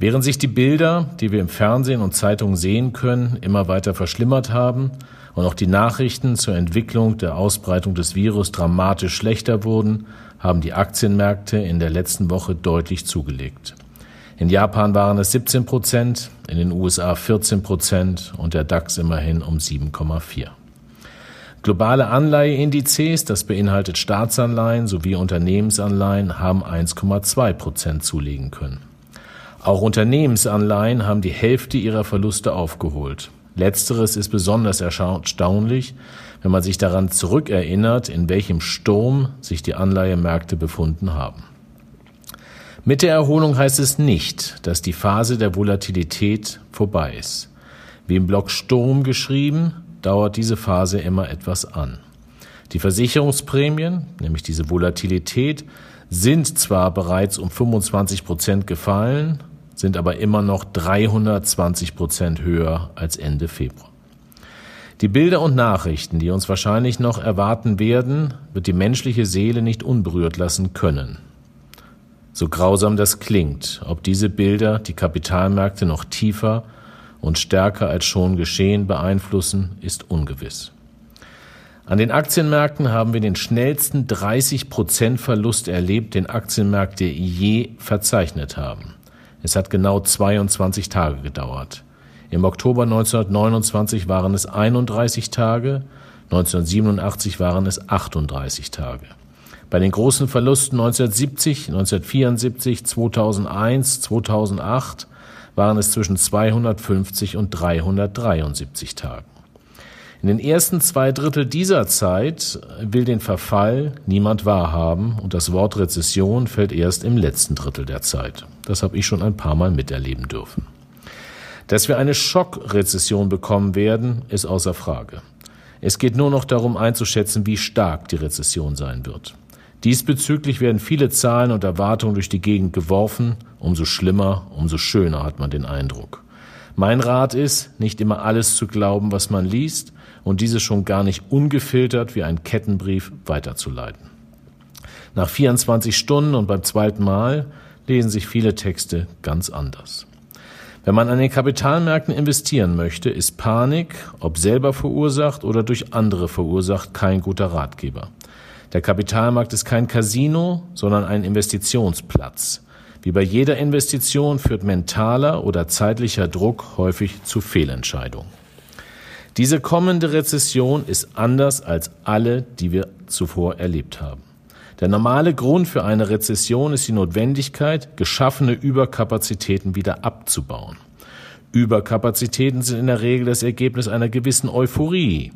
Während sich die Bilder, die wir im Fernsehen und Zeitungen sehen können, immer weiter verschlimmert haben und auch die Nachrichten zur Entwicklung der Ausbreitung des Virus dramatisch schlechter wurden, haben die Aktienmärkte in der letzten Woche deutlich zugelegt. In Japan waren es 17 Prozent, in den USA 14 Prozent und der DAX immerhin um 7,4. Globale Anleiheindizes, das beinhaltet Staatsanleihen sowie Unternehmensanleihen, haben 1,2 Prozent zulegen können. Auch Unternehmensanleihen haben die Hälfte ihrer Verluste aufgeholt. Letzteres ist besonders erstaunlich, wenn man sich daran zurückerinnert, in welchem Sturm sich die Anleihemärkte befunden haben. Mit der Erholung heißt es nicht, dass die Phase der Volatilität vorbei ist. Wie im Blog Sturm geschrieben, dauert diese Phase immer etwas an. Die Versicherungsprämien, nämlich diese Volatilität, sind zwar bereits um 25 Prozent gefallen, sind aber immer noch 320 Prozent höher als Ende Februar. Die Bilder und Nachrichten, die uns wahrscheinlich noch erwarten werden, wird die menschliche Seele nicht unberührt lassen können. So grausam das klingt, ob diese Bilder die Kapitalmärkte noch tiefer und stärker als schon geschehen beeinflussen, ist ungewiss. An den Aktienmärkten haben wir den schnellsten 30 Prozent Verlust erlebt, den Aktienmärkte je verzeichnet haben. Es hat genau 22 Tage gedauert. Im Oktober 1929 waren es 31 Tage, 1987 waren es 38 Tage. Bei den großen Verlusten 1970, 1974, 2001, 2008 waren es zwischen 250 und 373 Tagen. In den ersten zwei Drittel dieser Zeit will den Verfall niemand wahrhaben und das Wort Rezession fällt erst im letzten Drittel der Zeit. Das habe ich schon ein paar Mal miterleben dürfen. Dass wir eine Schockrezession bekommen werden, ist außer Frage. Es geht nur noch darum einzuschätzen, wie stark die Rezession sein wird. Diesbezüglich werden viele Zahlen und Erwartungen durch die Gegend geworfen. Umso schlimmer, umso schöner hat man den Eindruck. Mein Rat ist, nicht immer alles zu glauben, was man liest, und diese schon gar nicht ungefiltert wie ein Kettenbrief weiterzuleiten. Nach 24 Stunden und beim zweiten Mal lesen sich viele Texte ganz anders. Wenn man an den Kapitalmärkten investieren möchte, ist Panik, ob selber verursacht oder durch andere verursacht, kein guter Ratgeber. Der Kapitalmarkt ist kein Casino, sondern ein Investitionsplatz. Wie bei jeder Investition führt mentaler oder zeitlicher Druck häufig zu Fehlentscheidungen. Diese kommende Rezession ist anders als alle, die wir zuvor erlebt haben. Der normale Grund für eine Rezession ist die Notwendigkeit, geschaffene Überkapazitäten wieder abzubauen. Überkapazitäten sind in der Regel das Ergebnis einer gewissen Euphorie,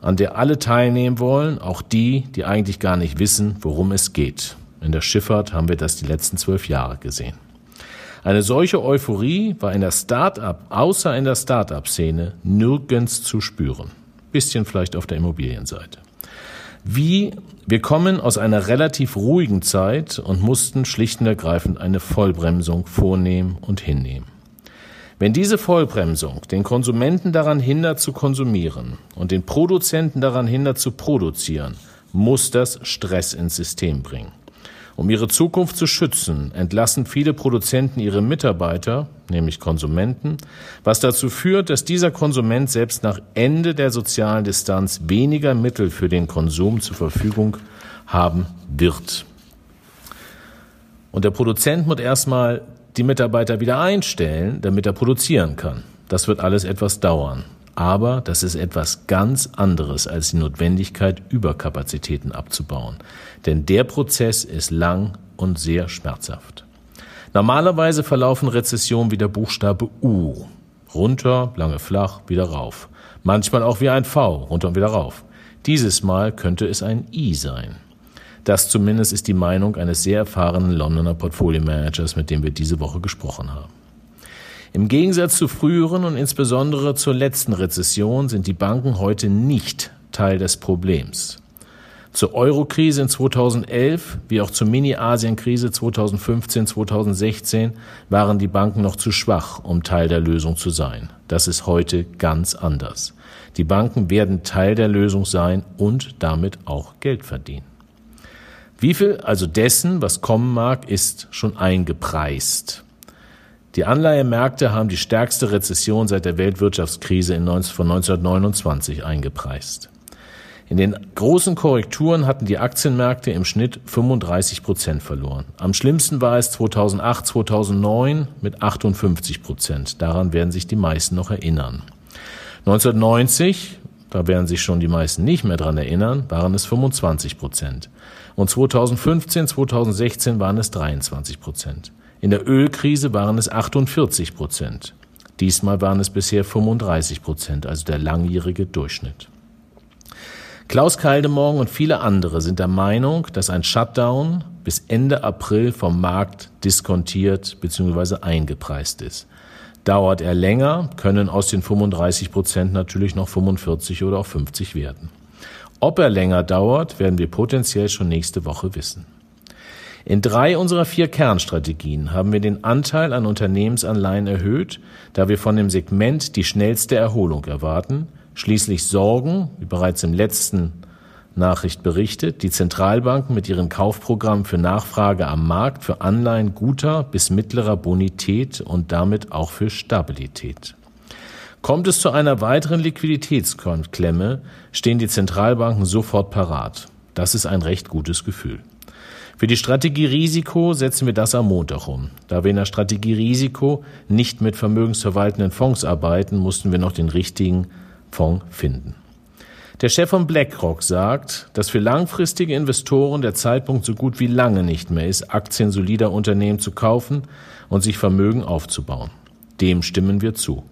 an der alle teilnehmen wollen, auch die, die eigentlich gar nicht wissen, worum es geht. In der Schifffahrt haben wir das die letzten zwölf Jahre gesehen. Eine solche Euphorie war in der Start-up, außer in der Start-up-Szene, nirgends zu spüren. Bisschen vielleicht auf der Immobilienseite. Wie wir kommen aus einer relativ ruhigen Zeit und mussten schlicht und ergreifend eine Vollbremsung vornehmen und hinnehmen. Wenn diese Vollbremsung den Konsumenten daran hindert zu konsumieren und den Produzenten daran hindert zu produzieren, muss das Stress ins System bringen. Um ihre Zukunft zu schützen, entlassen viele Produzenten ihre Mitarbeiter, nämlich Konsumenten, was dazu führt, dass dieser Konsument selbst nach Ende der sozialen Distanz weniger Mittel für den Konsum zur Verfügung haben wird. Und der Produzent muss erstmal die Mitarbeiter wieder einstellen, damit er produzieren kann. Das wird alles etwas dauern. Aber das ist etwas ganz anderes als die Notwendigkeit, Überkapazitäten abzubauen. Denn der Prozess ist lang und sehr schmerzhaft. Normalerweise verlaufen Rezessionen wie der Buchstabe U. Runter, lange flach, wieder rauf. Manchmal auch wie ein V, runter und wieder rauf. Dieses Mal könnte es ein I sein. Das zumindest ist die Meinung eines sehr erfahrenen Londoner Portfolio-Managers, mit dem wir diese Woche gesprochen haben. Im Gegensatz zu früheren und insbesondere zur letzten Rezession sind die Banken heute nicht Teil des Problems. Zur Euro-Krise in 2011 wie auch zur Mini-Asien-Krise 2015, 2016 waren die Banken noch zu schwach, um Teil der Lösung zu sein. Das ist heute ganz anders. Die Banken werden Teil der Lösung sein und damit auch Geld verdienen. Wie viel also dessen, was kommen mag, ist schon eingepreist? Die Anleihemärkte haben die stärkste Rezession seit der Weltwirtschaftskrise von 1929 eingepreist. In den großen Korrekturen hatten die Aktienmärkte im Schnitt 35 Prozent verloren. Am schlimmsten war es 2008, 2009 mit 58 Prozent. Daran werden sich die meisten noch erinnern. 1990, da werden sich schon die meisten nicht mehr dran erinnern, waren es 25 Prozent. Und 2015, 2016 waren es 23 Prozent. In der Ölkrise waren es 48 Prozent. Diesmal waren es bisher 35 Prozent, also der langjährige Durchschnitt. Klaus Kaldemorgen und viele andere sind der Meinung, dass ein Shutdown bis Ende April vom Markt diskontiert bzw. eingepreist ist. Dauert er länger, können aus den 35 Prozent natürlich noch 45 oder auch 50 werden. Ob er länger dauert, werden wir potenziell schon nächste Woche wissen. In drei unserer vier Kernstrategien haben wir den Anteil an Unternehmensanleihen erhöht, da wir von dem Segment die schnellste Erholung erwarten, Schließlich sorgen, wie bereits im letzten Nachricht berichtet, die Zentralbanken mit ihren Kaufprogrammen für Nachfrage am Markt für Anleihen guter bis mittlerer Bonität und damit auch für Stabilität. Kommt es zu einer weiteren Liquiditätsklemme, stehen die Zentralbanken sofort parat. Das ist ein recht gutes Gefühl. Für die Strategie Risiko setzen wir das am Montag um. Da wir in der Strategie Risiko nicht mit vermögensverwaltenden Fonds arbeiten, mussten wir noch den richtigen Fonds finden. Der Chef von BlackRock sagt, dass für langfristige Investoren der Zeitpunkt so gut wie lange nicht mehr ist, Aktien solider Unternehmen zu kaufen und sich Vermögen aufzubauen. Dem stimmen wir zu.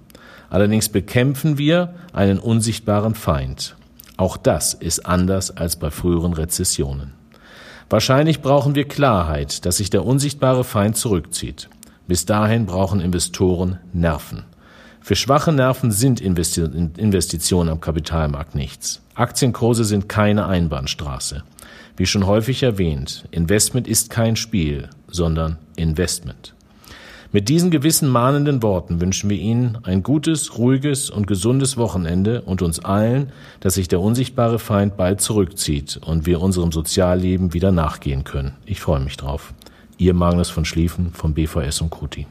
Allerdings bekämpfen wir einen unsichtbaren Feind. Auch das ist anders als bei früheren Rezessionen. Wahrscheinlich brauchen wir Klarheit, dass sich der unsichtbare Feind zurückzieht. Bis dahin brauchen Investoren Nerven. Für schwache Nerven sind Investitionen am Kapitalmarkt nichts. Aktienkurse sind keine Einbahnstraße. Wie schon häufig erwähnt, Investment ist kein Spiel, sondern Investment. Mit diesen gewissen mahnenden Worten wünschen wir Ihnen ein gutes, ruhiges und gesundes Wochenende und uns allen, dass sich der unsichtbare Feind bald zurückzieht und wir unserem Sozialleben wieder nachgehen können. Ich freue mich drauf. Ihr Magnus von Schlieffen vom BVS und Kuti.